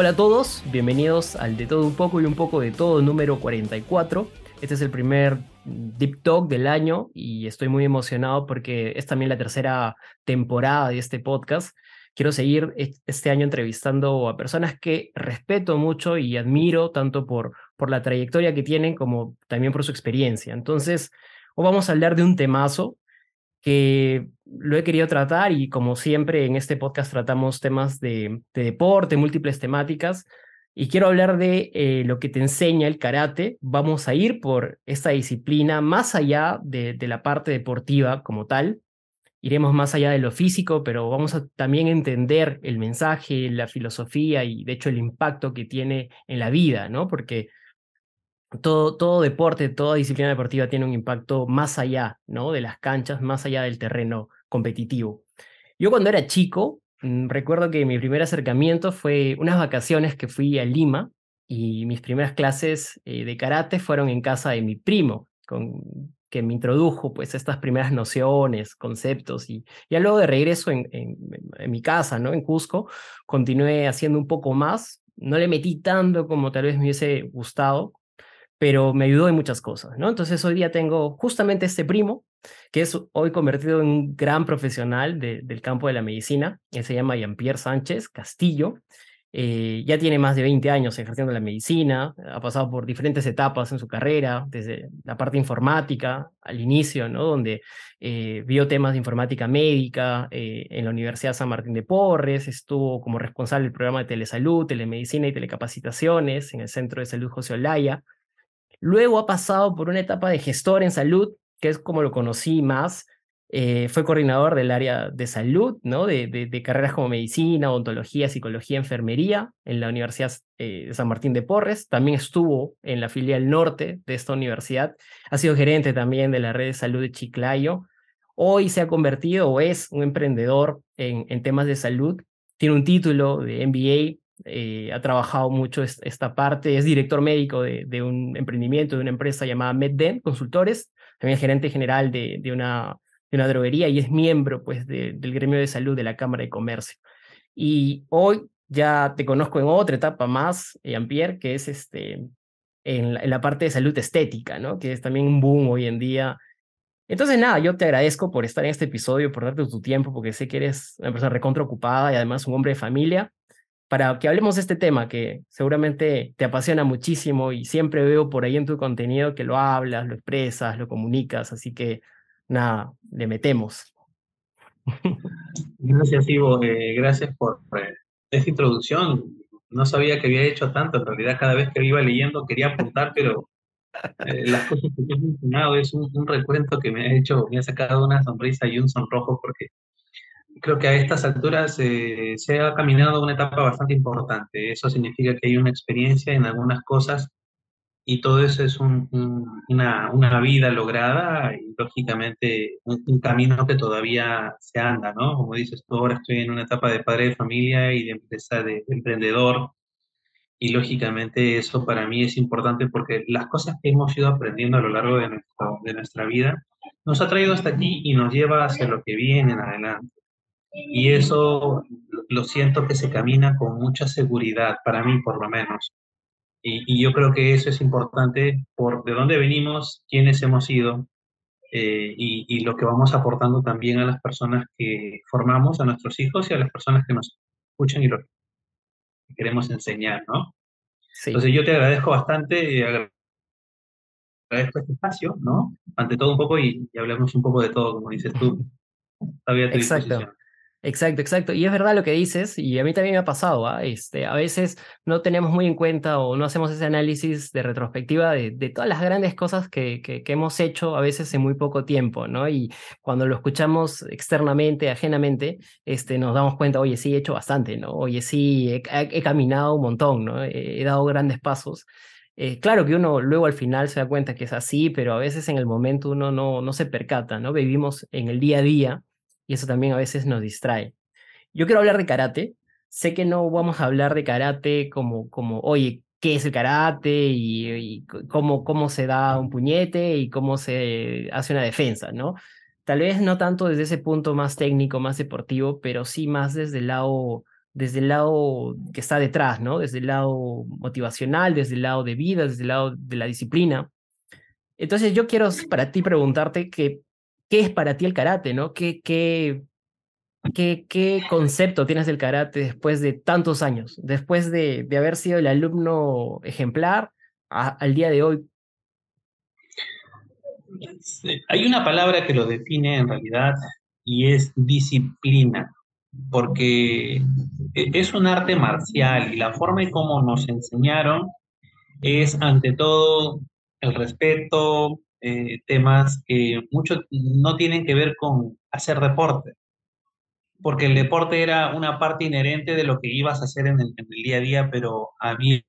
Hola a todos, bienvenidos al De Todo Un Poco y Un Poco de Todo número 44. Este es el primer Deep Talk del año y estoy muy emocionado porque es también la tercera temporada de este podcast. Quiero seguir este año entrevistando a personas que respeto mucho y admiro tanto por, por la trayectoria que tienen como también por su experiencia. Entonces, hoy vamos a hablar de un temazo que lo he querido tratar y como siempre en este podcast tratamos temas de, deporte, múltiples temáticas, y quiero hablar de eh, lo que te enseña el karate. Vamos a ir por esta disciplina más allá de, de, la parte deportiva como tal. Iremos más allá de lo físico, pero vamos a también entender el mensaje, la filosofía y de hecho el impacto que tiene en la vida, ¿no? Porque todo, todo deporte, toda disciplina deportiva tiene un impacto más allá ¿no? de las canchas, más allá del terreno competitivo. Yo cuando era chico, mm, recuerdo que mi primer acercamiento fue unas vacaciones que fui a Lima y mis primeras clases eh, de karate fueron en casa de mi primo, con, que me introdujo pues estas primeras nociones, conceptos y ya luego de regreso en, en, en mi casa, ¿no? En Cusco, continué haciendo un poco más, no le metí tanto como tal vez me hubiese gustado, pero me ayudó en muchas cosas, ¿no? Entonces hoy día tengo justamente este primo, que es hoy convertido en un gran profesional del campo de la medicina, él se llama Jean-Pierre Sánchez Castillo, eh, ya tiene más de 20 años ejerciendo la medicina, ha pasado por diferentes etapas en su carrera, desde la parte informática al inicio, ¿no? donde eh, vio temas de informática médica eh, en la Universidad San Martín de Porres, estuvo como responsable del programa de telesalud, telemedicina y telecapacitaciones en el Centro de Salud José Olaya, Luego ha pasado por una etapa de gestor en salud, que es como lo conocí más. Eh, fue coordinador del área de salud, ¿no? De, de, carreras como medicina, odontología, psicología, enfermería en la Universidad eh, de San Martín de Porres. También estuvo en la filial norte de esta universidad. Ha sido gerente también de la red de salud de Chiclayo. Hoy se ha convertido o es un emprendedor en, en temas de salud. Tiene un título de MBA eh, ha trabajado mucho esta parte, es director médico de, un emprendimiento, de una empresa llamada MedDen Consultores, también es gerente general de, de, una, de una droguería y es miembro pues, del gremio de salud de la Cámara de Comercio. Y hoy ya te conozco en otra etapa más, Jean-Pierre, que es este, en, la, en la parte de salud estética, ¿no? que es también un boom hoy en día. Entonces, nada, yo te agradezco por estar en este episodio, por darte tu tiempo, porque sé que eres una persona recontra ocupada y además un hombre de familia para que hablemos de este tema que seguramente te apasiona muchísimo y siempre veo por ahí en tu contenido que lo hablas, lo expresas, lo comunicas, así que nada, le metemos. Gracias, Ivo. Eh, gracias por eh, esta introducción. No sabía que había hecho tanto. En realidad, cada vez que iba leyendo quería apuntar, pero eh, las cosas que he mencionado es un, un, recuento que me ha hecho, me ha sacado una sonrisa y un sonrojo porque creo que a estas alturas eh, se ha caminado una etapa bastante importante. Eso significa que hay una experiencia en algunas cosas y todo eso es un, una, una, vida lograda y lógicamente un, camino que todavía se anda, ¿no? Como dices tú, ahora estoy en una etapa de padre de familia y de empresa de, emprendedor y lógicamente eso para mí es importante porque las cosas que hemos ido aprendiendo a lo largo de, nuestro, de nuestra vida nos ha traído hasta aquí y nos lleva hacia lo que viene en adelante. Y eso lo siento que se camina con mucha seguridad, para mí por lo menos. Y, yo creo que eso es importante por de dónde venimos, quiénes hemos sido eh, y, y, lo que vamos aportando también a las personas que formamos, a nuestros hijos y a las personas que nos escuchan y lo que queremos enseñar, ¿no? Sí. Entonces yo te agradezco bastante, agradezco este espacio, ¿no? Ante todo un poco y, y hablemos un poco de todo, como dices tú. Exacto. Exacto, exacto. Y es verdad lo que dices, y a mí también me ha pasado, ¿ah? este, a veces no tenemos muy en cuenta o no hacemos ese análisis de retrospectiva de, de todas las grandes cosas que, que, que, hemos hecho a veces en muy poco tiempo, ¿no? Y cuando lo escuchamos externamente, ajenamente, este, nos damos cuenta, oye, sí, he hecho bastante, ¿no? Oye, sí, he, he caminado un montón, ¿no? He, he dado grandes pasos. Eh, claro que uno luego al final se da cuenta que es así, pero a veces en el momento uno no, no se percata, ¿no? Vivimos en el día a día y eso también a veces nos distrae. Yo quiero hablar de karate. Sé que no vamos a hablar de karate como, como oye, ¿qué es el karate? Y, y cómo, cómo se da un puñete y cómo se hace una defensa, ¿no? Tal vez no tanto desde ese punto más técnico, más deportivo, pero sí más desde el lado desde el lado que está detrás, ¿no? Desde el lado motivacional, desde el lado de vida, desde el lado de la disciplina. Entonces yo quiero para ti preguntarte que, qué es para ti el karate, ¿no? ¿Qué, qué, qué, concepto tienes del karate después de tantos años? Después de, de haber sido el alumno ejemplar al día de hoy. Hay una palabra que lo define en realidad y es disciplina porque e, es un arte marcial y la forma en cómo nos enseñaron es ante todo el respeto, eh, temas que mucho no tienen que ver con hacer deporte, porque el deporte era una parte inherente de lo que ibas a hacer en el, en el día a día, pero había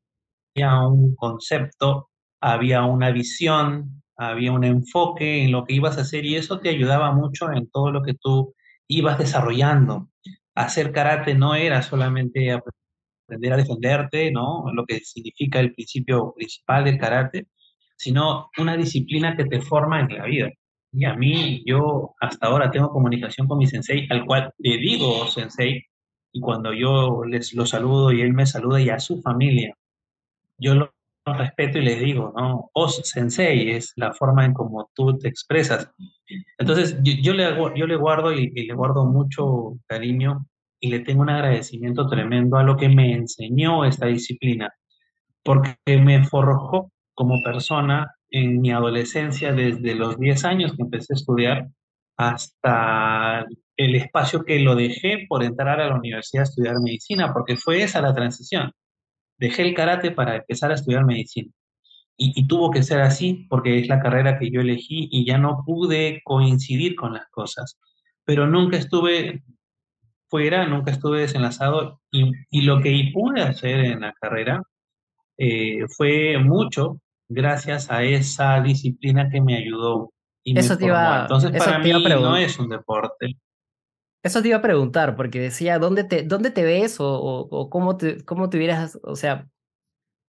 un concepto, había una visión, había un enfoque en lo que ibas a hacer y eso te ayudaba mucho en todo lo que tú ibas desarrollando. Hacer karate no era solamente aprender a defenderte, ¿no? Lo que significa el principio principal del karate, sino una disciplina que te forma en la vida. Y a mí, yo hasta ahora tengo comunicación con mi sensei, al cual le digo sensei, y cuando yo les lo saludo y él me saluda y a su familia, yo lo, respeto y le digo, ¿no? Os sensei es la forma en cómo tú te expresas. Entonces, yo, le, yo le guardo y, le guardo mucho cariño y le tengo un agradecimiento tremendo a lo que me enseñó esta disciplina, porque me forjó como persona en mi adolescencia desde los 10 años que empecé a estudiar hasta el espacio que lo dejé por entrar a la universidad a estudiar medicina, porque fue esa la transición. Dejé el karate para empezar a estudiar medicina. Y, tuvo que ser así porque es la carrera que yo elegí y ya no pude coincidir con las cosas. Pero nunca estuve fuera, nunca estuve desenlazado y, y lo que pude hacer en la carrera eh, fue mucho gracias a esa disciplina que me ayudó y eso me te iba, Entonces para mí no es un deporte. Eso te iba a preguntar, porque decía, ¿dónde te, dónde te ves o, o, cómo, te, cómo te hubieras, o sea,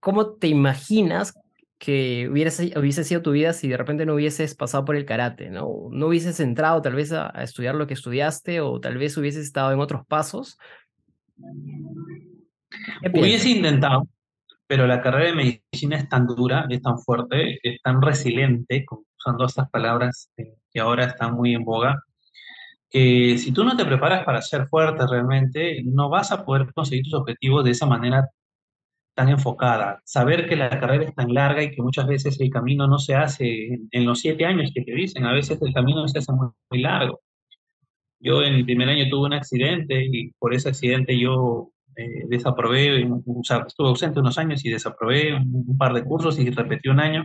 cómo te imaginas que hubiese, hubiese sido tu vida si de repente no hubieses pasado por el karate, ¿no? No hubieses entrado tal vez a, estudiar lo que estudiaste o tal vez hubieses estado en otros pasos. Hubiese intentado, pero la carrera de medicina es tan dura, es tan fuerte, es tan resiliente, usando estas palabras que ahora están muy en boga, que si tú no te preparas para ser fuerte realmente, no vas a poder conseguir tus objetivos de esa manera tan enfocada. Saber que la carrera es tan larga y que muchas veces el camino no se hace en, los siete años que te dicen, a veces el camino se hace muy, muy largo. Yo en mi primer año tuve un accidente y por ese accidente yo eh, desaprobé, o sea, estuve ausente unos años y desaprobé un, par de cursos y repetí un año.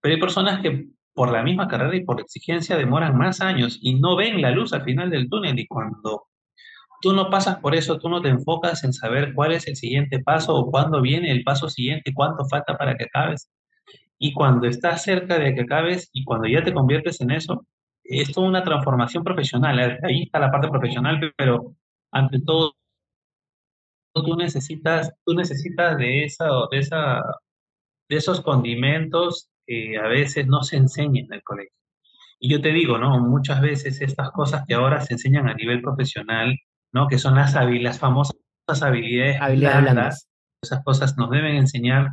Pero hay personas que por la misma carrera y por exigencia demoran más años y no ven la luz al final del túnel y cuando tú no pasas por eso, tú no te enfocas en saber cuál es el siguiente paso o cuándo viene el paso siguiente, cuánto falta para que acabes. Y cuando estás cerca de que acabes y cuando ya te conviertes en eso, es toda una transformación profesional. Ahí está la parte profesional, pero ante todo tú necesitas, tú necesitas de, esa, de, esa, de esos condimentos que a veces no se enseñan en el colegio. Y yo te digo, ¿no? Muchas veces estas cosas que ahora se enseñan a nivel profesional, ¿no? Que son las, las famosas habilidades, habilidades esas cosas nos deben enseñar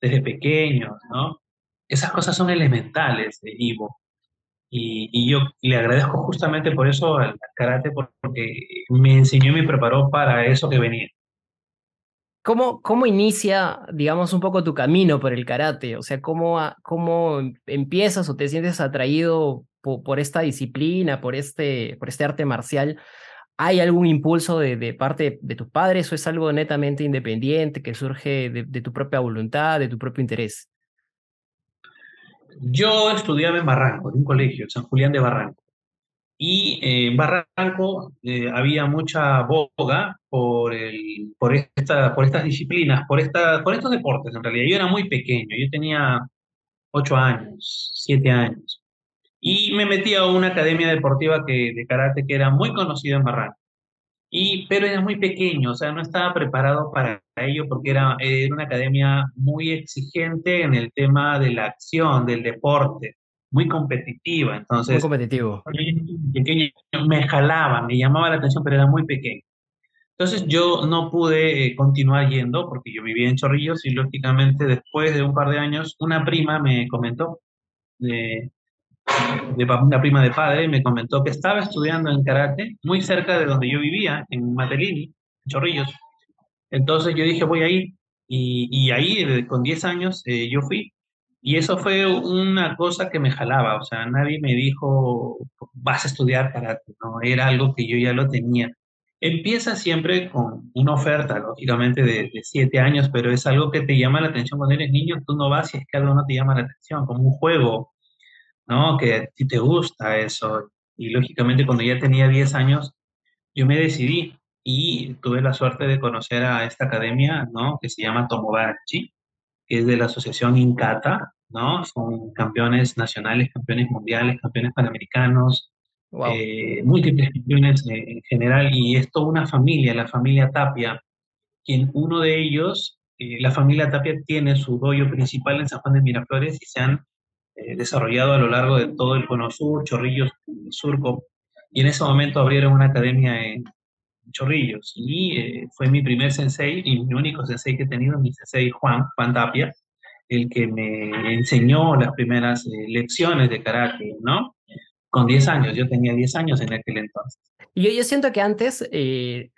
desde pequeños, ¿no? Esas cosas son elementales Ivo. Y, yo le agradezco justamente por eso al karate, porque me enseñó y me preparó para eso que venía. ¿Cómo, ¿Cómo inicia, digamos, un poco tu camino por el karate? O sea, ¿cómo, cómo empiezas o te sientes atraído por, esta disciplina, por este, por este arte marcial? ¿Hay algún impulso de, parte de tus padres o es algo netamente independiente que surge de tu propia voluntad, de tu propio interés? Yo estudiaba en Barranco, en un colegio, San Julián de Barranco. Y en Barranco eh, había mucha boga por, estas disciplinas, por, estos deportes en realidad. Yo era muy pequeño, yo tenía ocho años, siete años. Y me metí a una academia deportiva que, de karate que era muy conocida en Barranco. Y, pero era muy pequeño, o sea, no estaba preparado para ello porque era, era una academia muy exigente en el tema de la acción, del deporte, muy competitiva. Entonces, muy competitivo. me jalaba, me llamaba la atención, pero era muy pequeño. Entonces yo no pude eh, continuar yendo porque yo vivía en Chorrillos y lógicamente después de un par de años una prima me comentó, de, de una prima de padre, me comentó que estaba estudiando en karate muy cerca de donde yo vivía, en Matelini, en Chorrillos. Entonces yo dije, voy a ir. Y, y ahí, con 10 años, eh, yo fui. Y eso fue una cosa que me jalaba. O sea, nadie me dijo, vas a estudiar karate. No, era algo que yo ya lo tenía. Empieza siempre con una oferta, lógicamente, de, de siete años, pero es algo que te llama la atención cuando eres niño. Tú no vas si es que algo no te llama la atención, como un juego, ¿no? Que a ti te gusta eso. Y lógicamente, cuando ya tenía 10 años, yo me decidí y tuve la suerte de conocer a esta academia, ¿no? Que se llama Tomodachi, que es de la asociación Incata, ¿no? Son campeones nacionales, campeones mundiales, campeones panamericanos, Wow. eh, múltiples campeones en general, y es toda una familia, la familia Tapia, quien uno de ellos, eh, la familia Tapia tiene su doyo principal en San Juan de Miraflores y se han eh, desarrollado a lo largo de todo el cono sur, Chorrillos, Surco, y en ese momento abrieron una academia en Chorrillos, y eh, fue mi primer sensei y mi único sensei que he tenido, mi sensei Juan, Juan Tapia, el que me enseñó las primeras eh, lecciones de karate, ¿no? Con 10 años, yo tenía 10 años en aquel entonces. Yo, yo siento que antes eh,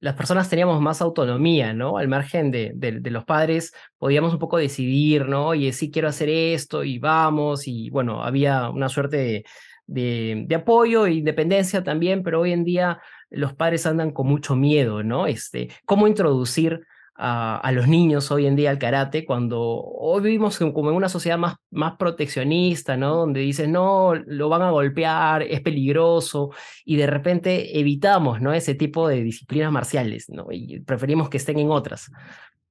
las personas teníamos más autonomía, ¿no? Al margen de, los padres, podíamos un poco decidir, ¿no? Oye, sí quiero hacer esto y vamos, y bueno, había una suerte de, de apoyo e independencia también, pero hoy en día los padres andan con mucho miedo, ¿no? Este, ¿cómo introducir a, los niños hoy en día al karate cuando hoy vivimos como en una sociedad más, más proteccionista, ¿no? Donde dices, no, lo van a golpear, es peligroso y de repente evitamos, ¿no? Ese tipo de disciplinas marciales, ¿no? Y preferimos que estén en otras.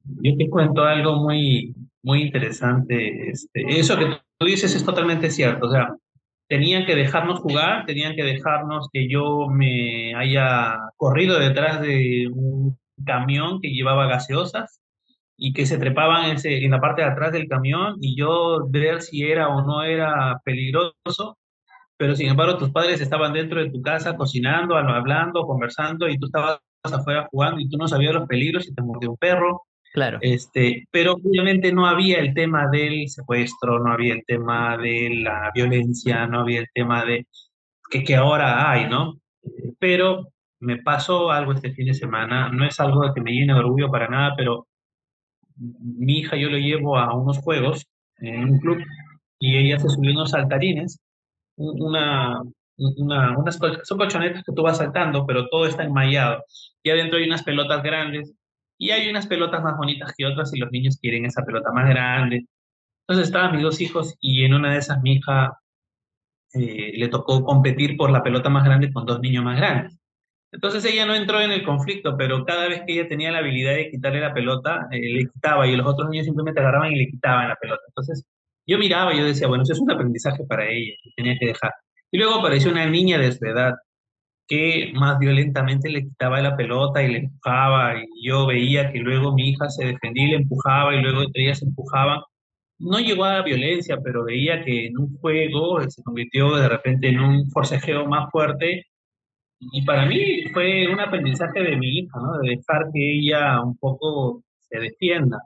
Yo te cuento algo muy, muy interesante. Este, eso que tú dices es totalmente cierto. O sea, tenían que dejarnos jugar, tenían que dejarnos que yo me haya corrido detrás de un camión que llevaba gaseosas y que se trepaban en, ese- en la parte de atrás del camión y yo ver si era o no era peligroso, pero sin embargo tus padres estaban dentro de tu casa cocinando, hablando, conversando y tú estabas afuera jugando y tú no sabías los peligros si te mordió un perro Claro, este, pero obviamente no había el tema del secuestro, no había el tema de la violencia, no había el tema de que, que ahora hay, ¿no? Eh, Pero me pasó algo este fin de semana, no es algo que me llene de orgullo para nada, pero mi hija yo lo llevo a unos juegos en un club y ella se subió unos saltarines, un- una, una, unas son colchonetas que tú vas saltando, pero todo está enmallado. Y adentro hay unas pelotas grandes y hay unas pelotas más bonitas que otras y los niños quieren esa pelota más grande. Entonces estaban mis dos hijos y en una de esas mi hija eh, le tocó competir por la pelota más grande con dos niños más grandes. Entonces ella no entró en el conflicto, pero cada vez que ella tenía la habilidad de quitarle la pelota, eh, le quitaba y los otros niños simplemente agarraban y le quitaban la pelota. Entonces yo miraba y yo decía, bueno, eso es un aprendizaje para ella, que tenía que dejar. Y luego apareció una niña de su edad que más violentamente le quitaba la pelota y le empujaba y yo veía que luego mi hija se defendía y le empujaba y luego entre ellas se empujaban. No llegó a violencia, pero veía que en un juego se convirtió de repente en un forcejeo más fuerte y para mí fue un aprendizaje de mi hija, ¿no? De dejar que ella un poco se defienda.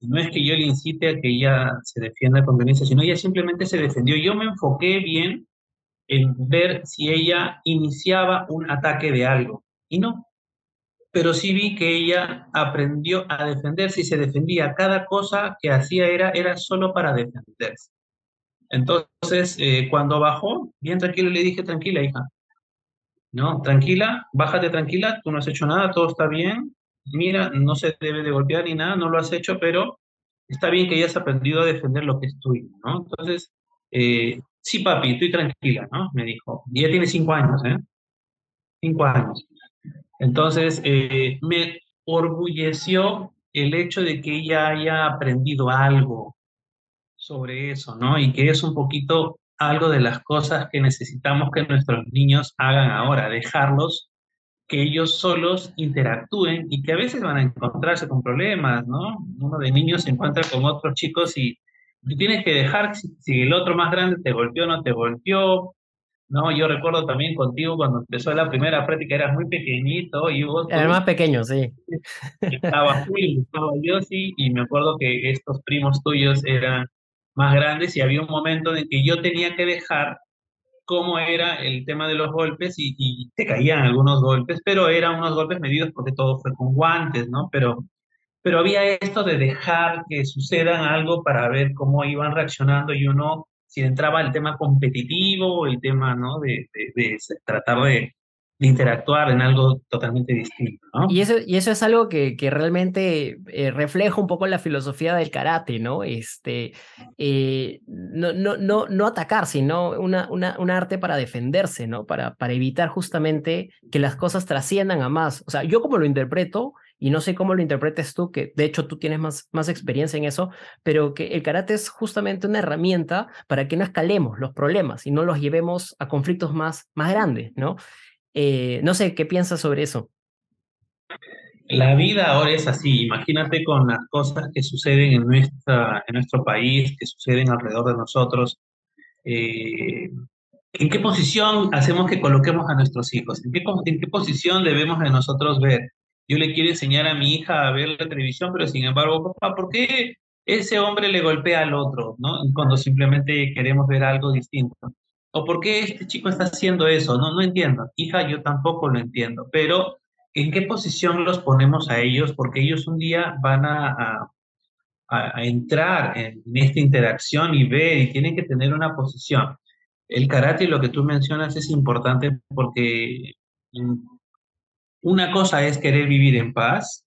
No es que yo le incite a que ella se defienda con violencia, sino ella simplemente se defendió. Yo me enfoqué bien en ver si ella iniciaba un ataque de algo. Y no, pero sí vi que ella aprendió a defenderse y se defendía. Cada cosa que hacía era, era solo para defenderse. Entonces, eh, cuando bajó, bien tranquilo, le dije, tranquila, hija, no, tranquila, bájate tranquila, tú no has hecho nada, todo está bien. Mira, no se debe de golpear ni nada, no lo has hecho, pero está bien que hayas aprendido a defender lo que es tuyo, ¿no? Entonces, eh, sí, papi, estoy tranquila, ¿no? Me dijo. Y tiene cinco años, ¿eh? Cinco años. Entonces, eh, me orgulleció el hecho de que ella haya aprendido algo sobre eso, ¿no? Y que es un poquito algo de las cosas que necesitamos que nuestros niños hagan ahora, dejarlos que ellos solos interactúen y que a veces van a encontrarse con problemas, ¿no? Uno de niños se encuentra con otros chicos y tú tienes que dejar si, si el otro más grande te golpeó o no te golpeó, No, yo recuerdo también contigo cuando empezó la primera práctica, eras muy pequeñito y vos Era más pequeño, sí. estaba estaba yo sí, y me acuerdo que estos primos tuyos eran más grandes y había un momento en que yo tenía que dejar cómo era el tema de los golpes y, y te caían algunos golpes, pero eran unos golpes medidos porque todo fue con guantes, ¿no? Pero, pero había esto de dejar que sucedan algo para ver cómo iban reaccionando y uno, si entraba el tema competitivo, el tema, ¿no? De, de, de tratar de, de interactuar en algo totalmente distinto, ¿no? Y eso, y eso es algo que, que realmente eh, refleja un poco la filosofía del karate, ¿no? Este, eh, no, no, no, no atacar, sino una, una, un arte para defenderse, ¿no? Para, para evitar justamente que las cosas trasciendan a más. O sea, yo como lo interpreto, y no sé cómo lo interpretes tú, que de hecho tú tienes más, más experiencia en eso, pero que el karate es justamente una herramienta para que no escalemos los problemas y no los llevemos a conflictos más, más grandes, ¿no? Eh, no sé, ¿qué piensas sobre eso? La vida ahora es así. Imagínate con las cosas que suceden en, nuestra, en nuestro país, que suceden alrededor de nosotros. Eh, ¿En qué posición hacemos que coloquemos a nuestros hijos? ¿En qué, ¿En qué posición debemos de nosotros ver? Yo le quiero enseñar a mi hija a ver la televisión, pero sin embargo, papá, ¿por qué ese hombre le golpea al otro? ¿no? Cuando simplemente queremos ver algo distinto. ¿O por qué este chico está haciendo eso? No, no entiendo. Hija, yo tampoco lo entiendo. Pero, ¿en qué posición los ponemos a ellos? Porque ellos un día van a, a, entrar en esta interacción y ver y tienen que tener una posición. El karate, lo que tú mencionas, es importante porque una cosa es querer vivir en paz,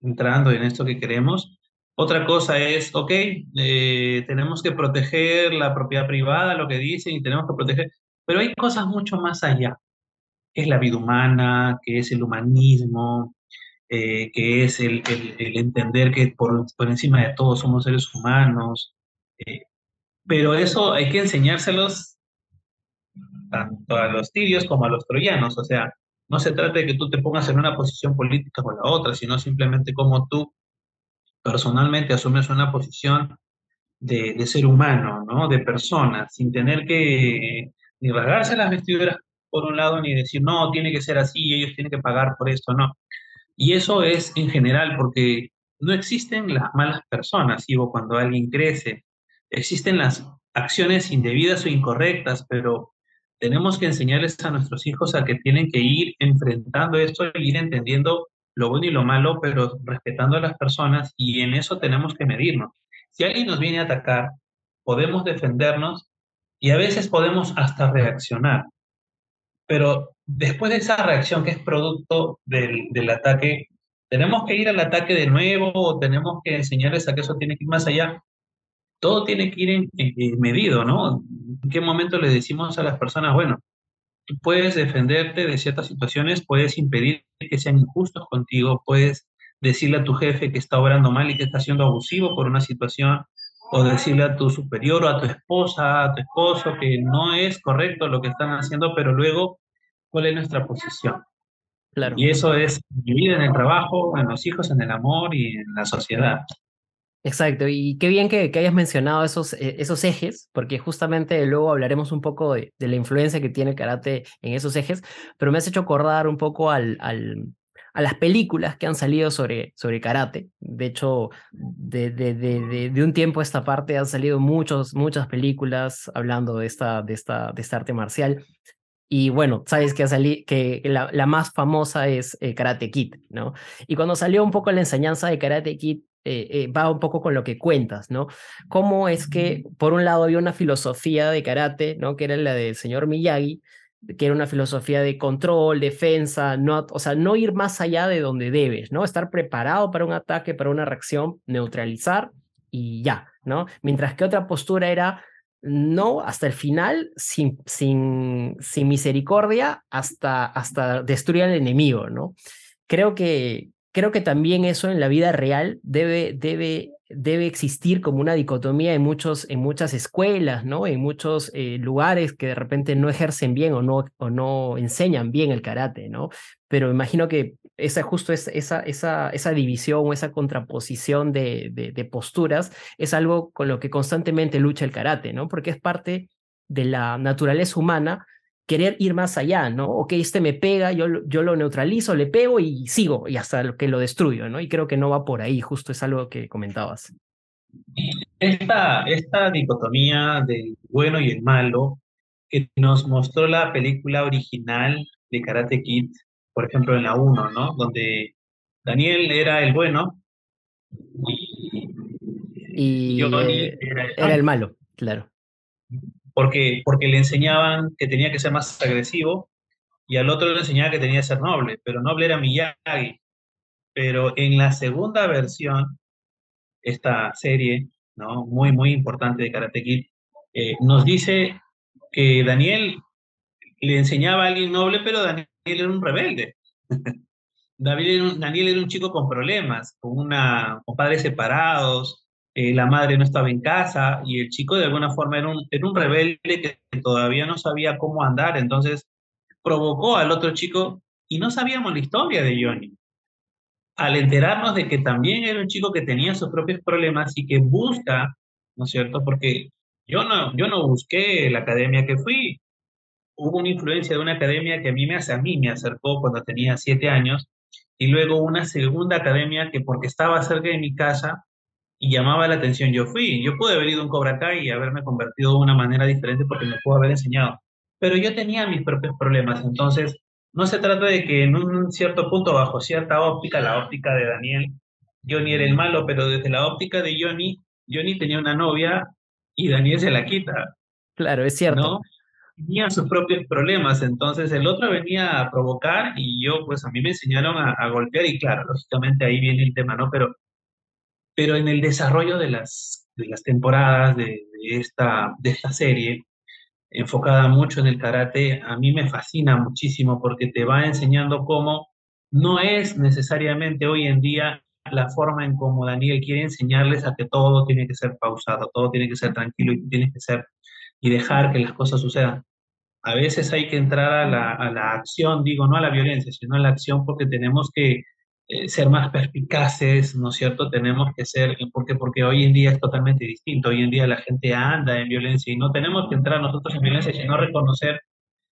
entrando en esto que queremos, otra cosa es, ok, eh, tenemos que proteger la propiedad privada, lo que dicen, y tenemos que proteger, pero hay cosas mucho más allá. Es la vida humana, que es el humanismo, eh, que es el, entender que por, encima de todo somos seres humanos. Eh, pero eso hay que enseñárselos tanto a los tibios como a los troyanos. O sea, no se trata de que tú te pongas en una posición política o la otra, sino simplemente como tú personalmente asumes una posición de, ser humano, ¿no? De persona, sin tener que ni rasgarse las vestiduras por un lado, ni decir, no, tiene que ser así, ellos tienen que pagar por esto, no. Y eso es en general, porque no existen las malas personas, digo, cuando alguien crece, existen las acciones indebidas o incorrectas, pero tenemos que enseñarles a nuestros hijos a que tienen que ir enfrentando esto y ir entendiendo lo bueno y lo malo, pero respetando a las personas y en eso tenemos que medirnos. Si alguien nos viene a atacar, podemos defendernos y a veces podemos hasta reaccionar, pero después de esa reacción que es producto del, ataque, tenemos que ir al ataque de nuevo o tenemos que enseñarles a que eso tiene que ir más allá. Todo tiene que ir en, en, medido, ¿no? ¿En qué momento le decimos a las personas, bueno, puedes defenderte de ciertas situaciones, puedes impedir que sean injustos contigo, puedes decirle a tu jefe que está obrando mal y que está siendo abusivo por una situación, o decirle a tu superior o a tu esposa, a tu esposo que no es correcto lo que están haciendo, pero luego, ¿cuál es nuestra posición? Claro. Y eso es vivir en el trabajo, en los hijos, en el amor y en la sociedad. Exacto, y qué bien que, hayas mencionado esos, eh, esos ejes, porque justamente luego hablaremos un poco de, de, la influencia que tiene el karate en esos ejes, pero me has hecho acordar un poco al, al, a las películas que han salido sobre, sobre karate. De hecho, de, de, de, un tiempo a esta parte han salido muchos, muchas películas hablando de esta, de esta, de esta arte marcial. Y bueno, sabes que, salí, que la, la, más famosa es eh, Karate Kid, ¿no? Y cuando salió un poco la enseñanza de Karate Kid, eh, eh, va un poco con lo que cuentas, ¿no? Cómo es que, por un lado, había una filosofía de karate, ¿no? Que era la del señor Miyagi, que era una filosofía de control, defensa, no, o sea, no ir más allá de donde debes, ¿no? Estar preparado para un ataque, para una reacción, neutralizar y ya, ¿no? Mientras que otra postura era no hasta el final, sin, sin, sin misericordia, hasta, hasta destruir al enemigo, ¿no? Creo que, creo que también eso en la vida real debe, debe, debe existir como una dicotomía en, muchos, en muchas escuelas, ¿no? En muchos eh, lugares que de repente no ejercen bien o no, o no enseñan bien el karate, ¿no? Pero imagino que esa justo es, esa, esa, esa división o esa contraposición de, de, de posturas es algo con lo que constantemente lucha el karate, ¿no? Porque es parte de la naturaleza humana querer ir más allá, ¿no? Ok, este me pega, yo, yo lo neutralizo, le pego y sigo, y hasta que lo destruyo, ¿no? Y creo que no va por ahí, justo es algo que comentabas. Esta, esta dicotomía del bueno y el malo que nos mostró la película original de Karate Kid, por ejemplo en la 1, ¿no? Donde Daniel era el bueno y, Johnny eh, era, el, era el malo, claro. Porque, porque le enseñaban que tenía que ser más agresivo y al otro le enseñaba que tenía que ser noble, pero noble era Miyagi. Pero en la segunda versión, esta serie, ¿no? Muy, muy importante de Karate Kid, eh, nos dice que Daniel le enseñaba a alguien noble, pero Daniel era un rebelde. Daniel era un, chico con problemas, con, una, con padres separados, eh, la madre no estaba en casa y el chico de alguna forma era un, era un rebelde que todavía no sabía cómo andar, entonces provocó al otro chico y no sabíamos la historia de Johnny. Al enterarnos de que también era un chico que tenía sus propios problemas y que busca, ¿no es cierto? Porque yo no, yo no busqué la academia que fui. Hubo una influencia de una academia que a mí me, a mí me acercó cuando tenía siete años y luego una segunda academia que porque estaba cerca de mi casa y llamaba la atención, yo fui. Yo pude haber ido a un Cobra Kai y haberme convertido de una manera diferente porque me pudo haber enseñado. Pero yo tenía mis propios problemas, entonces no se trata de que en un cierto punto, bajo cierta óptica, la óptica de Daniel, Johnny era el malo, pero desde la óptica de Johnny, Johnny tenía una novia y Daniel se la quita. Claro, es cierto. ¿no? Tenía sus propios problemas, entonces el otro venía a provocar y yo, pues a mí me enseñaron a, golpear y claro, lógicamente ahí viene el tema, ¿no? Pero, pero en el desarrollo de las, de las temporadas de, esta, de esta serie, enfocada mucho en el karate, a mí me fascina muchísimo porque te va enseñando cómo no es necesariamente hoy en día la forma en cómo Daniel quiere enseñarles a que todo tiene que ser pausado, todo tiene que ser tranquilo y tiene que ser y dejar que las cosas sucedan. A veces hay que entrar a la, a la acción, digo, no a la violencia, sino a la acción porque tenemos que eh, ser más perspicaces, ¿no es cierto? Tenemos que ser, porque, porque hoy en día es totalmente distinto, hoy en día la gente anda en violencia y no tenemos que entrar nosotros en violencia, sino reconocer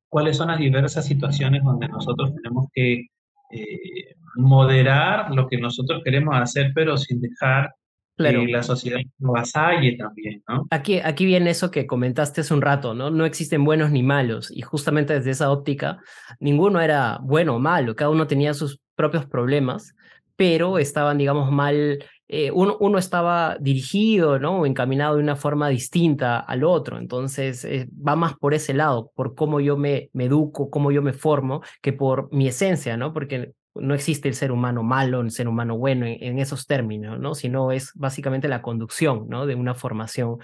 cuáles son las diversas situaciones donde nosotros tenemos que eh, moderar lo que nosotros queremos hacer, pero sin dejar claro. que la sociedad lo avasalle también, ¿no? Aquí, aquí viene eso que comentaste hace un rato, ¿no? No existen buenos ni malos, y justamente desde esa óptica, ninguno era bueno o malo, cada uno tenía sus propios problemas, pero estaban, digamos, mal, eh, uno, uno, estaba dirigido, ¿no? O encaminado de una forma distinta al otro. Entonces, eh, va más por ese lado, por cómo yo me, educo, cómo yo me formo, que por mi esencia, ¿no? Porque no existe el ser humano malo, el ser humano bueno en, en, esos términos, ¿no? Sino es básicamente la conducción, ¿no? De una formación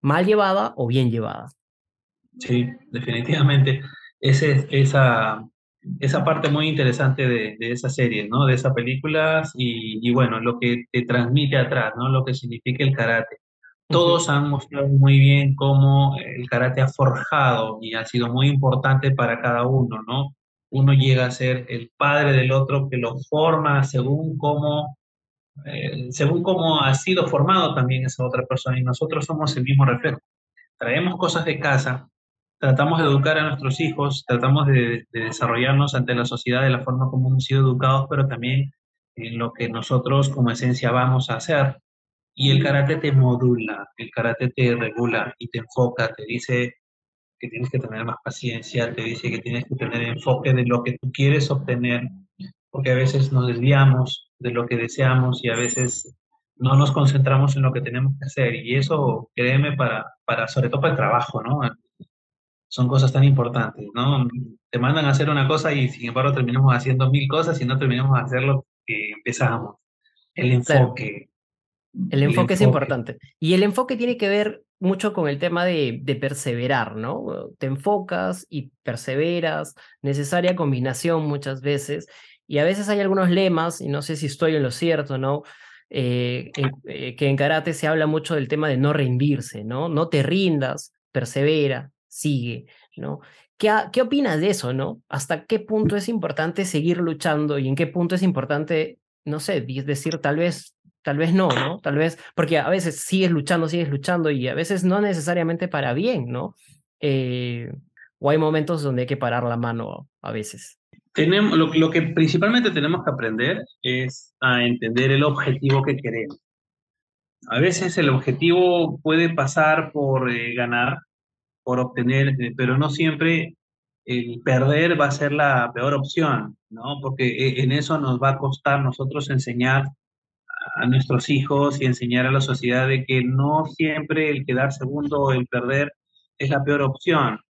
mal llevada o bien llevada. Sí, definitivamente. Ese, esa, esa parte muy interesante de, de esa serie, ¿no? De esas películas y, y, bueno, lo que te transmite atrás, ¿no? Lo que significa el karate. Todos uh -huh. han mostrado muy bien cómo el karate ha forjado y ha sido muy importante para cada uno, ¿no? Uno llega a ser el padre del otro que lo forma según cómo, eh, según cómo ha sido formado también esa otra persona y nosotros somos el mismo reflejo. Traemos cosas de casa tratamos de educar a nuestros hijos, tratamos de, de, desarrollarnos ante la sociedad de la forma como hemos sido educados, pero también en lo que nosotros como esencia vamos a hacer. Y el karate te modula, el karate te regula y te enfoca, te dice que tienes que tener más paciencia, te dice que tienes que tener enfoque de lo que tú quieres obtener, porque a veces nos desviamos de lo que deseamos y a veces no nos concentramos en lo que tenemos que hacer. Y eso, créeme, para, para sobre todo para el trabajo, ¿no? Son cosas tan importantes, ¿no? Te mandan a hacer una cosa y sin embargo terminamos haciendo mil cosas y no terminamos de hacer lo que empezamos. El enfoque. Claro. El, enfoque el enfoque es importante. Y el enfoque tiene que ver mucho con el tema de, de, perseverar, ¿no? Te enfocas y perseveras, necesaria combinación muchas veces. Y a veces hay algunos lemas, y no sé si estoy en lo cierto, ¿no? Eh, eh, que en karate se habla mucho del tema de no rendirse, ¿no? No te rindas, persevera, sigue, ¿no? ¿Qué, ¿Qué opinas de eso, no? ¿Hasta qué punto es importante seguir luchando y en qué punto es importante, no sé, decir tal vez, tal vez no, ¿no? Tal vez, porque a veces sigues luchando, sigues luchando y a veces no necesariamente para bien, ¿no? eh, o hay momentos donde hay que parar la mano a veces. Tenemos, lo, lo que principalmente tenemos que aprender es a entender el objetivo que queremos. A veces el objetivo puede pasar por eh, ganar, por obtener, eh, pero no siempre el perder va a ser la peor opción, ¿no? Porque eh, en eso nos va a costar nosotros enseñar a nuestros hijos y enseñar a la sociedad de que no siempre el quedar segundo o el perder es la peor opción.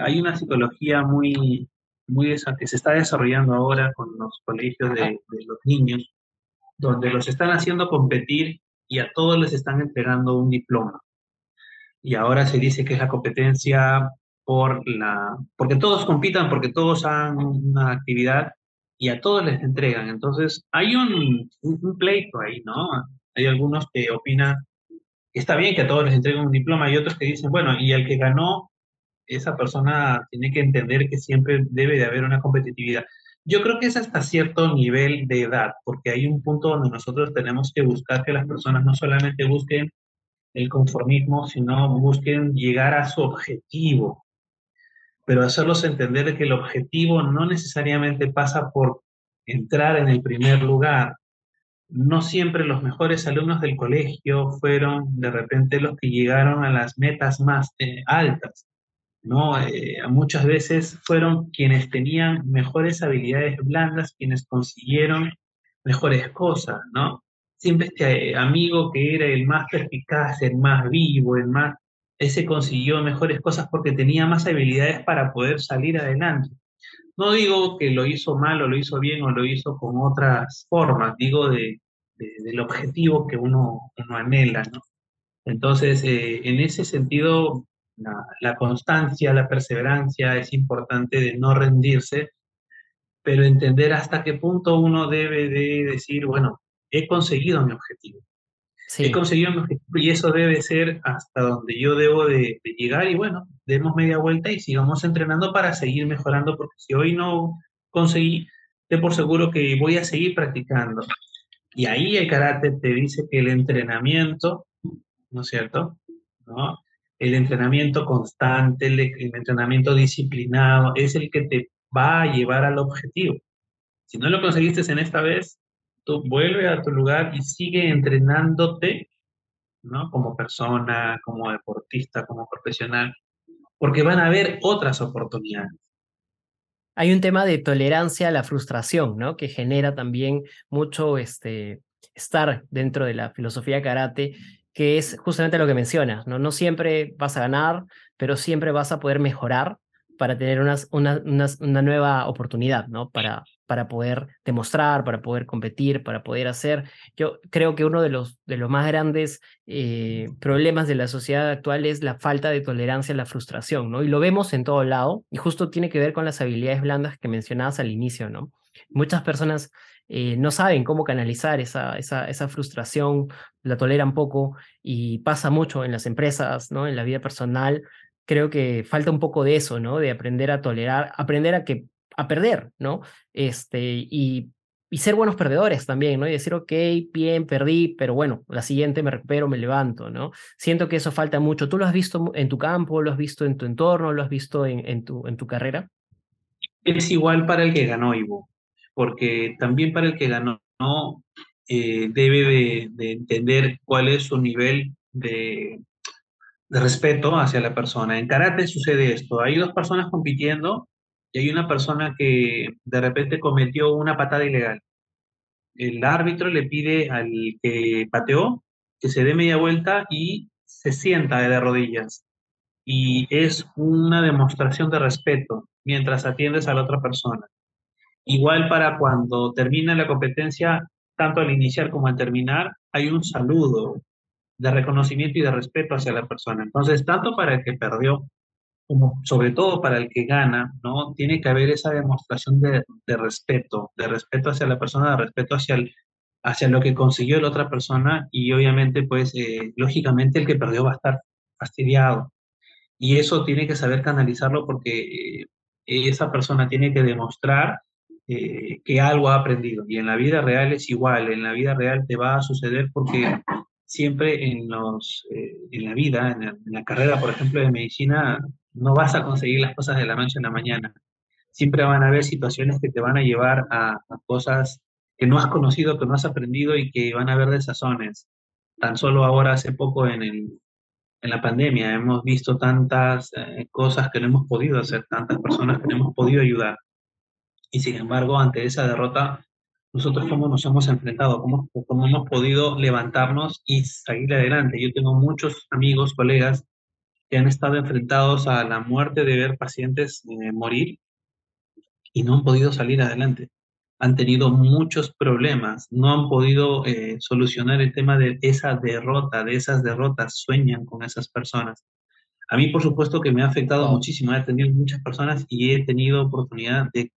Hay una psicología muy, muy esa que se está desarrollando ahora con los colegios de, de los niños, donde los están haciendo competir y a todos les están entregando un diploma. Y ahora se dice que es la competencia por la, porque todos compitan, porque todos hagan una actividad y a todos les entregan. Entonces, hay un, un, pleito ahí, ¿no? Hay algunos que opinan está bien que a todos les entreguen un diploma y otros que dicen, bueno, y el que ganó, esa persona tiene que entender que siempre debe de haber una competitividad. Yo creo que es hasta cierto nivel de edad, porque hay un punto donde nosotros tenemos que buscar que las personas no solamente busquen el conformismo, sino busquen llegar a su objetivo, pero hacerlos entender que el objetivo no necesariamente pasa por entrar en el primer lugar. No siempre los mejores alumnos del colegio fueron de repente los que llegaron a las metas más eh, altas. ¿no? Eh, muchas veces fueron quienes tenían mejores habilidades blandas, quienes consiguieron mejores cosas, ¿no? Siempre este amigo que era el más perspicaz, el más vivo, el más, ese consiguió mejores cosas porque tenía más habilidades para poder salir adelante. No digo que lo hizo mal o lo hizo bien o lo hizo con otras formas, digo de, del objetivo que uno, uno anhela. Entonces, eh, en ese sentido, la, constancia, la perseverancia es importante de no rendirse, pero entender hasta qué punto uno debe de decir, bueno, he conseguido mi objetivo. He conseguido mi objetivo y eso debe ser hasta donde yo debo de, llegar y bueno, demos media vuelta y sigamos entrenando para seguir mejorando, porque si hoy no conseguí, de por seguro que voy a seguir practicando. Y ahí el karate te dice que el entrenamiento, ¿no es cierto? ¿No? el entrenamiento constante, el, entrenamiento disciplinado, es el que te va a llevar al objetivo. Si no lo conseguiste en esta vez, tú vuelve a tu lugar y sigue entrenándote, ¿no? Como persona, como deportista, como profesional, porque van a haber otras oportunidades. Hay un tema de tolerancia a la frustración, ¿no? Que genera también mucho este, estar dentro de la filosofía karate que es justamente lo que mencionas, ¿no? No siempre vas a ganar, pero siempre vas a poder mejorar para tener unas, una, una, nueva oportunidad, ¿no? Para, para poder demostrar, para poder competir, para poder hacer. Yo creo que uno de los, de los más grandes eh, problemas de la sociedad actual es la falta de tolerancia a la frustración, ¿no? Y lo vemos en todo lado, y justo tiene que ver con las habilidades blandas que mencionabas al inicio, ¿no? Muchas personas eh, no saben cómo canalizar esa, esa, esa, frustración, la toleran poco y pasa mucho en las empresas, ¿no? En la vida personal. Creo que falta un poco de eso, ¿no? De aprender a tolerar, aprender a que a perder, ¿no? Este, y, y ser buenos perdedores también, ¿no? Y decir, ok, bien, perdí, pero bueno, la siguiente me recupero, me levanto, ¿no? Siento que eso falta mucho. ¿Tú lo has visto en tu campo, lo has visto en tu entorno, lo has visto en, en, tu, en tu carrera? Es igual para el que ganó, Ivo porque también para el que ganó eh, debe de, entender cuál es su nivel de, de respeto hacia la persona. En karate sucede esto, hay dos personas compitiendo y hay una persona que de repente cometió una patada ilegal. El árbitro le pide al que pateó que se dé media vuelta y se sienta de rodillas. Y es una demostración de respeto mientras atiendes a la otra persona. Igual para cuando termina la competencia, tanto al iniciar como al terminar, hay un saludo de reconocimiento y de respeto hacia la persona. Entonces, tanto para el que perdió sobre todo para el que gana, ¿no? Tiene que haber esa demostración de, respeto, de respeto hacia la persona, de respeto hacia, el, hacia lo que consiguió la otra persona y obviamente, pues, eh, lógicamente el que perdió va a estar fastidiado. Y eso tiene que saber canalizarlo porque eh, esa persona tiene que demostrar eh, que algo ha aprendido. Y en la vida real es igual, en la vida real te va a suceder porque siempre en, los, eh, en la vida, en la, carrera, por ejemplo, de medicina, no vas a conseguir las cosas de la noche a la mañana. Siempre van a haber situaciones que te van a llevar a, cosas que no has conocido, que no has aprendido y que van a haber desazones. Tan solo ahora, hace poco, en, el, en la pandemia, hemos visto tantas eh, cosas que no hemos podido hacer, tantas personas que no hemos podido ayudar. Y sin embargo, ante esa derrota, nosotros cómo nos hemos enfrentado, cómo, cómo hemos podido levantarnos y seguir adelante. Yo tengo muchos amigos, colegas que han estado enfrentados a la muerte de ver pacientes eh, morir y no han podido salir adelante. Han tenido muchos problemas, no han podido eh, solucionar el tema de esa derrota, de esas derrotas, sueñan con esas personas. A mí, por supuesto, que me ha afectado muchísimo. He tenido muchas personas y he tenido oportunidad de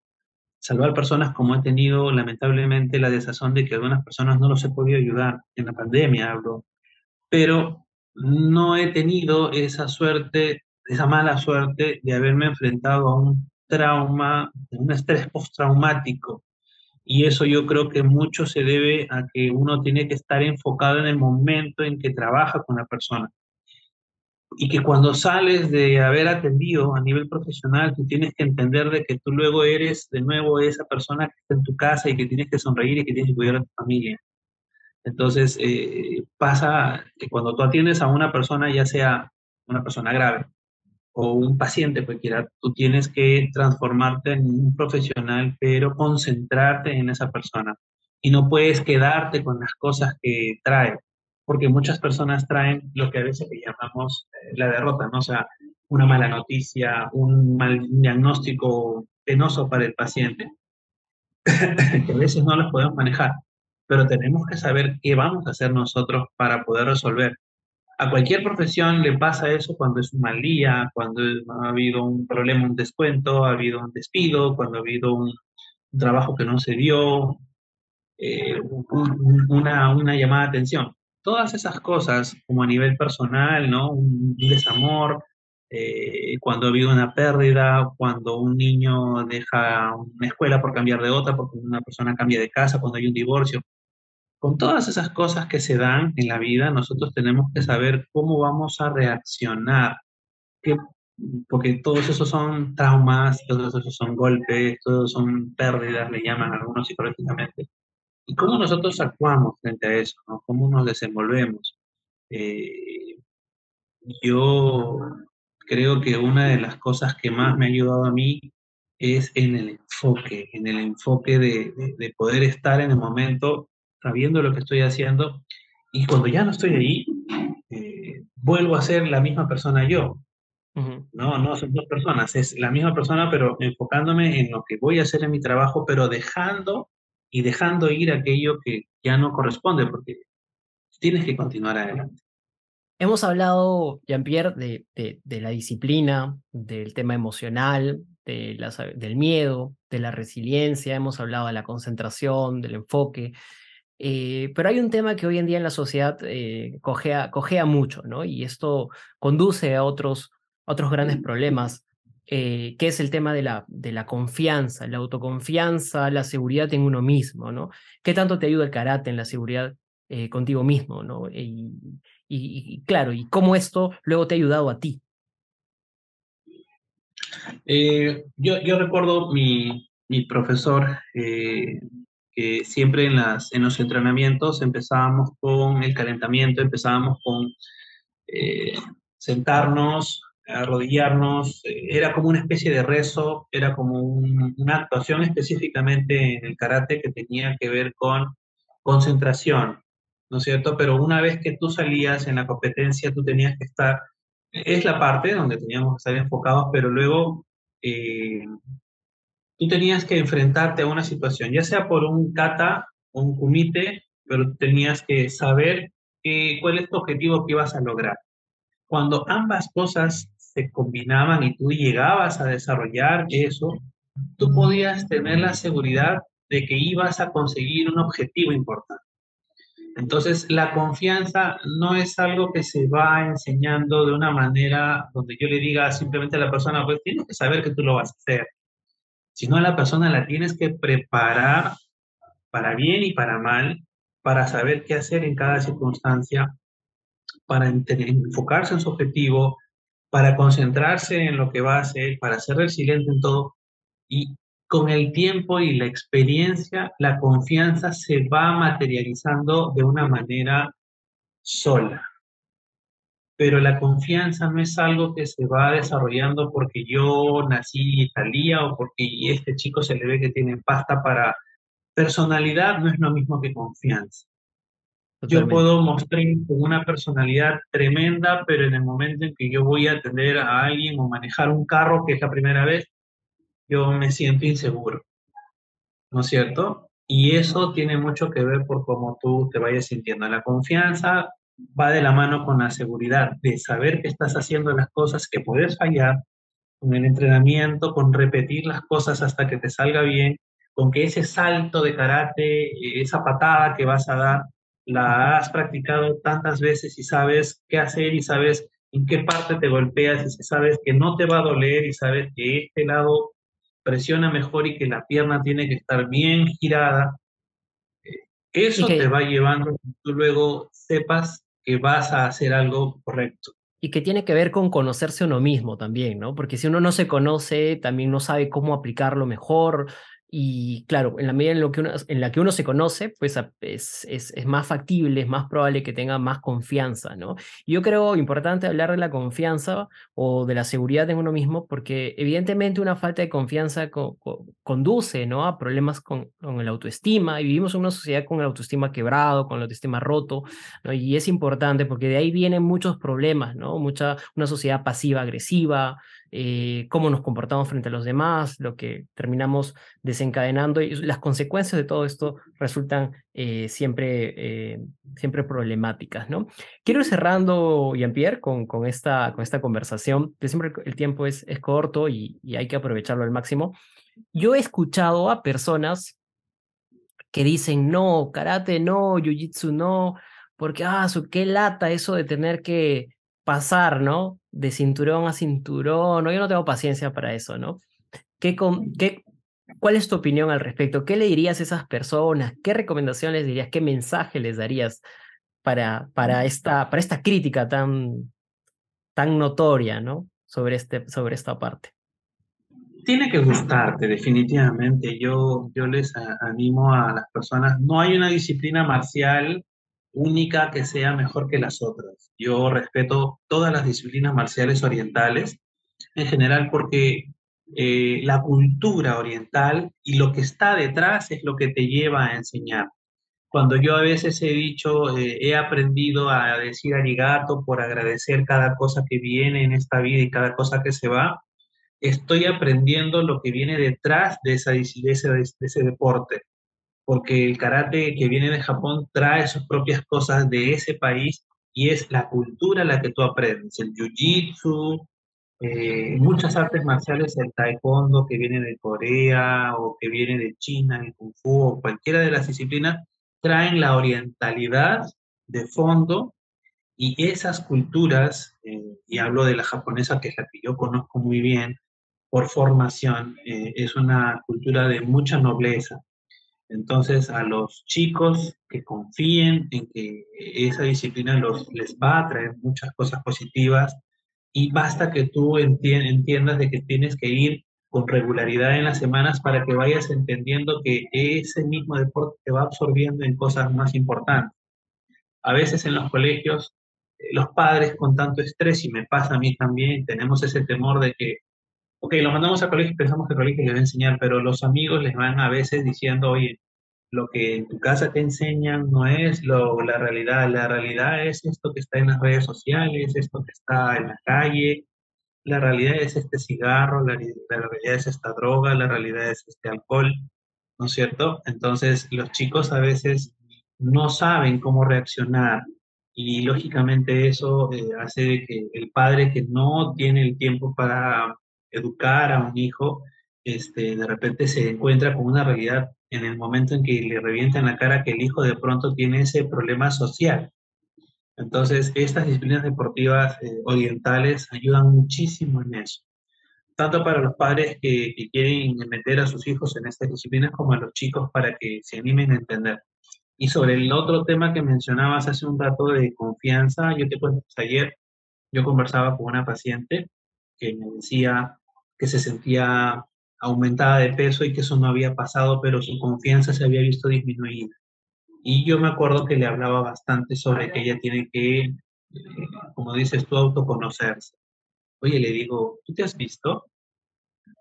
salvar personas como he tenido lamentablemente la desazón de que algunas personas no los he podido ayudar en la pandemia, hablo, pero no he tenido esa suerte, esa mala suerte de haberme enfrentado a un trauma, un estrés postraumático. Y eso yo creo que mucho se debe a que uno tiene que estar enfocado en el momento en que trabaja con la persona y que cuando sales de haber atendido a nivel profesional, tú tienes que entender de que tú luego eres de nuevo esa persona que está en tu casa y que tienes que sonreír y que tienes que cuidar a tu familia. Entonces, eh, pasa que cuando tú atiendes a una persona, ya sea una persona grave o un paciente cualquiera, tú tienes que transformarte en un profesional, pero concentrarte en esa persona. Y no puedes quedarte con las cosas que trae porque muchas personas traen lo que a veces llamamos eh, la derrota, ¿no? O sea, una mala noticia, un mal diagnóstico penoso para el paciente, que a veces no los podemos manejar, pero tenemos que saber qué vamos a hacer nosotros para poder resolver. A cualquier profesión le pasa eso cuando es un mal día, cuando ha habido un problema, un descuento, ha habido un despido, cuando ha habido un, trabajo que no se dio, eh, una, una llamada de atención todas esas cosas, como a nivel personal, ¿no? Un, desamor, eh, cuando ha habido una pérdida, cuando un niño deja una escuela por cambiar de otra, porque una persona cambia de casa, cuando hay un divorcio. Con todas esas cosas que se dan en la vida, nosotros tenemos que saber cómo vamos a reaccionar, porque todos esos son traumas, todos esos son golpes, todos son pérdidas, le llaman algunos psicológicamente. ¿Y cómo nosotros actuamos frente a eso? ¿no? ¿Cómo nos desenvolvemos? Eh, yo creo que una de las cosas que más me ha ayudado a mí es en el enfoque, en el enfoque de, de, poder estar en el momento sabiendo lo que estoy haciendo y cuando ya no estoy ahí, eh, vuelvo a ser la misma persona yo. No, no son dos personas, es la misma persona, pero enfocándome en lo que voy a hacer en mi trabajo, pero dejando y dejando ir aquello que ya no corresponde, porque tienes que continuar adelante. Hemos hablado, Jean-Pierre, de, de, la disciplina, del tema emocional, de del miedo, de la resiliencia, hemos hablado de la concentración, del enfoque, eh, pero hay un tema que hoy en día en la sociedad eh, mucho, ¿no? Y esto conduce a otros, a otros grandes problemas eh, que es el tema de la, de la confianza, la autoconfianza, la seguridad en uno mismo, ¿no? ¿Qué tanto te ayuda el karate en la seguridad eh, contigo mismo, ¿no? Y, claro, y cómo esto luego te ha ayudado a ti. Eh, yo, yo, recuerdo mi, mi profesor que siempre en, las, en los entrenamientos empezábamos con el calentamiento, empezábamos con sentarnos, arrodillarnos, eh, era como una especie de rezo, era como una actuación específicamente en el karate que tenía que ver con concentración, ¿no es cierto? Pero una vez que tú salías en la competencia, tú tenías que estar, es la parte donde teníamos que estar enfocados, pero luego eh, tú tenías que enfrentarte a una situación, ya sea por un kata o un kumite, pero tenías que saber cuál es tu objetivo que ibas a lograr. Cuando ambas cosas se combinaban y tú llegabas a desarrollar eso, tú podías tener la seguridad de que ibas a conseguir un objetivo importante. Entonces, la confianza no es algo que se va enseñando de una manera donde yo le diga simplemente a la persona, pues tienes que saber que tú lo vas a hacer, sino a la persona la tienes que preparar para bien y para mal para saber qué hacer en cada circunstancia, para enfocarse en su objetivo, para concentrarse en lo que va a hacer, para ser resiliente en todo. Y con el tiempo y la experiencia, la confianza se va materializando de una manera sola. Pero la confianza no es algo que se va desarrollando porque yo nací Italia o porque este chico se le ve que tiene pasta para personalidad, no es lo mismo que confianza. Yo puedo mostrar una personalidad tremenda, pero en el momento en que yo voy a atender a alguien o manejar un carro, que es la primera vez, yo me siento inseguro. ¿No es cierto? Y eso tiene mucho que ver por cómo tú te vayas sintiendo. La confianza va de la mano con la seguridad de saber que estás haciendo las cosas, que puedes fallar, con el entrenamiento, con repetir las cosas hasta que te salga bien, con que ese salto de karate, esa patada que vas a dar, la has practicado tantas veces y sabes qué hacer y sabes en qué parte te golpeas y sabes que no te va a doler y sabes que este lado presiona mejor y que la pierna tiene que estar bien girada. Eh, eso te va llevando a que tú luego sepas que vas a hacer algo correcto. Y que tiene que ver con conocerse uno mismo también, ¿no? Porque si uno no se conoce, también no sabe cómo aplicarlo mejor, y claro, en la medida en, lo que uno, en la que uno se conoce, pues es, es, es, más factible, es más probable que tenga más confianza, ¿no? Yo creo importante hablar de la confianza o de la seguridad en uno mismo, porque evidentemente una falta de confianza conduce, ¿no? A problemas con, con el autoestima, y vivimos en una sociedad con el autoestima quebrado, con el autoestima roto, ¿no? Y es importante porque de ahí vienen muchos problemas, ¿no? Mucha, una sociedad pasiva-agresiva, eh, cómo nos comportamos frente a los demás, lo que terminamos desencadenando y las consecuencias de todo esto resultan eh, siempre, eh, siempre problemáticas. ¿no? Quiero ir cerrando, Jean-Pierre, con, con, esta, con esta conversación, que siempre el tiempo es, es corto y, y hay que aprovecharlo al máximo. Yo he escuchado a personas que dicen, no, karate no, jiu-jitsu no, porque, ah, su, qué lata eso de tener que pasar, ¿no? De cinturón a cinturón, ¿no? Yo no tengo paciencia para eso, ¿no? ¿Qué, qué, ¿Cuál es tu opinión al respecto? ¿Qué le dirías a esas personas? ¿Qué recomendación les dirías? ¿Qué mensaje les darías para, para, esta, para esta crítica tan, tan notoria, ¿no? Sobre, este, sobre esta parte. Tiene que gustarte, definitivamente. Yo, yo les animo a las personas. No hay una disciplina marcial única que sea mejor que las otras. Yo respeto todas las disciplinas marciales orientales en general porque eh, la cultura oriental y lo que está detrás es lo que te lleva a enseñar. Cuando yo a veces he dicho, eh, he aprendido a decir arigato por agradecer cada cosa que viene en esta vida y cada cosa que se va, estoy aprendiendo lo que viene detrás de, esa, de, de ese deporte porque el karate que viene de Japón trae sus propias cosas de ese país y es la cultura la que tú aprendes, el jiu-jitsu, eh, muchas artes marciales, el taekwondo que viene de Corea o que viene de China, el kung fu o cualquiera de las disciplinas, traen la orientalidad de fondo y esas culturas, eh, y hablo de la japonesa que es la que yo conozco muy bien por formación, eh, es una cultura de mucha nobleza, entonces, a los chicos que confíen en que esa disciplina los, les va a traer muchas cosas positivas y basta que tú entiendas de que tienes que ir con regularidad en las semanas para que vayas entendiendo que ese mismo deporte te va absorbiendo en cosas más importantes. A veces en los colegios, eh, los padres con tanto estrés, y me pasa a mí también, tenemos ese temor de que ok, los mandamos al colegio y pensamos que el colegio les va a enseñar, pero los amigos les van a veces diciendo, oye, lo que en tu casa te enseñan no es lo, la realidad, la realidad es esto que está en las redes sociales, esto que está en la calle, la realidad es este cigarro, la, la realidad es esta droga, la realidad es este alcohol, ¿no es cierto? Entonces los chicos a veces no saben cómo reaccionar y lógicamente eso eh, hace que el padre que no tiene el tiempo para educar a un hijo, este, de repente se encuentra con una realidad en el momento en que le revienta en la cara que el hijo de pronto tiene ese problema social. Entonces, estas disciplinas deportivas eh, orientales ayudan muchísimo en eso, tanto para los padres que, que, quieren meter a sus hijos en estas disciplinas como a los chicos para que se animen a entender. Y sobre el otro tema que mencionabas hace un rato de confianza, yo te cuento, ayer yo conversaba con una paciente que me decía que se sentía aumentada de peso y que eso no había pasado, pero su confianza se había visto disminuida. Y yo me acuerdo que le hablaba bastante sobre que ella tiene que, eh, como dices tú, autoconocerse. Oye, le digo, ¿tú te has visto?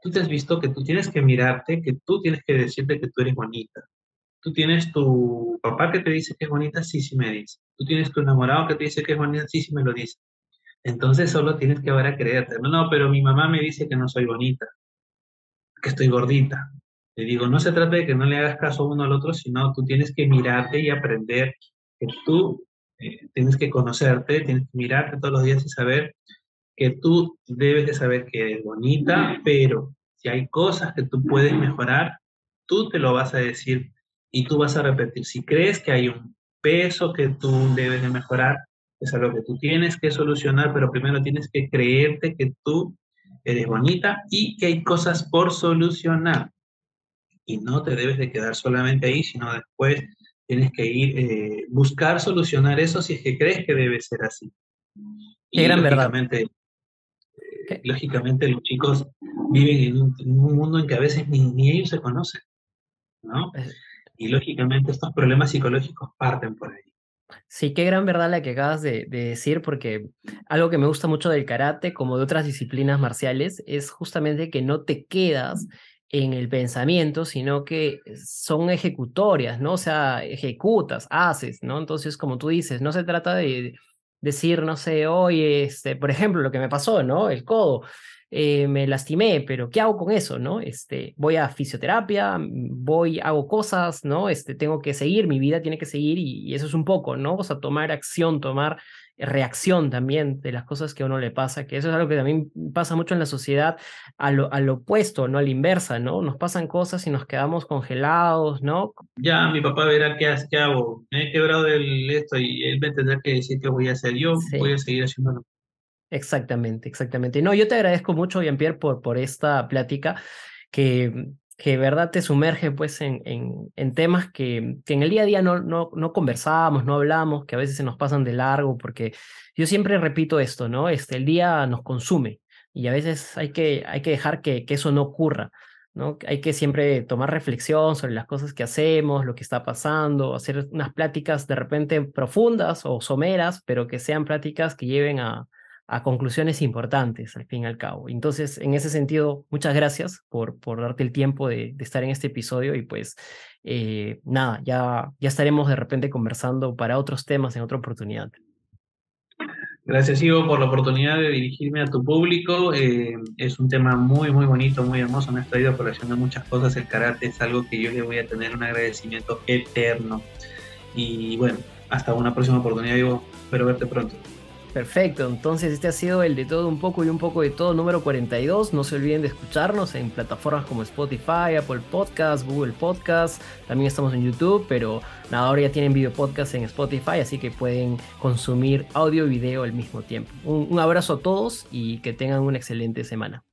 Tú te has visto que tú tienes que mirarte, que tú tienes que decirte que tú eres bonita. Tú tienes tu papá que te dice que es bonita, sí, sí me dice. Tú tienes tu enamorado que te dice que es bonita, sí, sí me lo dice. Entonces solo tienes que ahora creerte. No, no, pero mi mamá me dice que no soy bonita, que estoy gordita. Le digo, no se trata de que no le hagas caso uno al otro, sino tú tienes que mirarte y aprender que tú eh, tienes que conocerte, tienes que mirarte todos los días y saber que tú debes de saber que eres bonita, pero si hay cosas que tú puedes mejorar, tú te lo vas a decir y tú vas a repetir. Si crees que hay un peso que tú debes de mejorar, es algo que tú tienes que solucionar, pero primero tienes que creerte que tú eres bonita y que hay cosas por solucionar. Y no te debes de quedar solamente ahí, sino después tienes que ir, eh, buscar solucionar eso si es que crees que debe ser así. Y gran verdad. Eh, lógicamente los chicos viven en un, mundo en que a veces ni, ni ellos se conocen, ¿no? Y lógicamente estos problemas psicológicos parten por ahí. Sí, qué gran verdad la que acabas de, decir, porque algo que me gusta mucho del karate, como de otras disciplinas marciales, es justamente que no te quedas en el pensamiento, sino que son ejecutorias, ¿no? O sea, ejecutas, haces, ¿no? Entonces, como tú dices, no se trata de decir, no sé, oye, este, por ejemplo, lo que me pasó, ¿no? El codo. Eh, me lastimé, pero ¿qué hago con eso, no? Este, voy a fisioterapia, voy, hago cosas, ¿no? Este, tengo que seguir, mi vida tiene que seguir y, eso es un poco, ¿no? O sea, tomar acción, tomar reacción también de las cosas que a uno le pasa, que eso es algo que también pasa mucho en la sociedad a lo, al opuesto, ¿no? A la inversa, ¿no? Nos pasan cosas y nos quedamos congelados, ¿no? Ya, mi papá verá qué, qué hago. Me he quebrado el, esto y él va a tener que decir qué voy a hacer. Yo voy a seguir haciéndolo. Exactamente, exactamente. No, yo te agradezco mucho, Jean-Pierre, por, por esta plática que, que verdad te sumerge pues en, en, en temas que, que, en el día a día no, no, no conversamos, no hablamos, que a veces se nos pasan de largo, porque yo siempre repito esto, ¿no? Este, el día nos consume y a veces hay que, hay que dejar que, que eso no ocurra. ¿no? Hay que siempre tomar reflexión sobre las cosas que hacemos, lo que está pasando, hacer unas pláticas de repente profundas o someras, pero que sean pláticas que lleven a, a conclusiones importantes, al fin y al cabo. Entonces, en ese sentido, muchas gracias por, por darte el tiempo de, estar en este episodio y pues eh, nada, ya, ya estaremos de repente conversando para otros temas en otra oportunidad. Gracias, Ivo, por la oportunidad de dirigirme a tu público. Eh, es un tema muy, muy bonito, muy hermoso. Me has traído a colación de muchas cosas. El karate es algo que yo le voy a tener un agradecimiento eterno. Y bueno, hasta una próxima oportunidad, Ivo. Espero verte pronto. Perfecto, entonces este ha sido el de todo un poco y un poco de todo número 42. No se olviden de escucharnos en plataformas como Spotify, Apple Podcasts, Google Podcasts. También estamos en YouTube, pero nada, ahora ya tienen video podcast en Spotify, así que pueden consumir audio y video al mismo tiempo. un abrazo a todos y que tengan una excelente semana.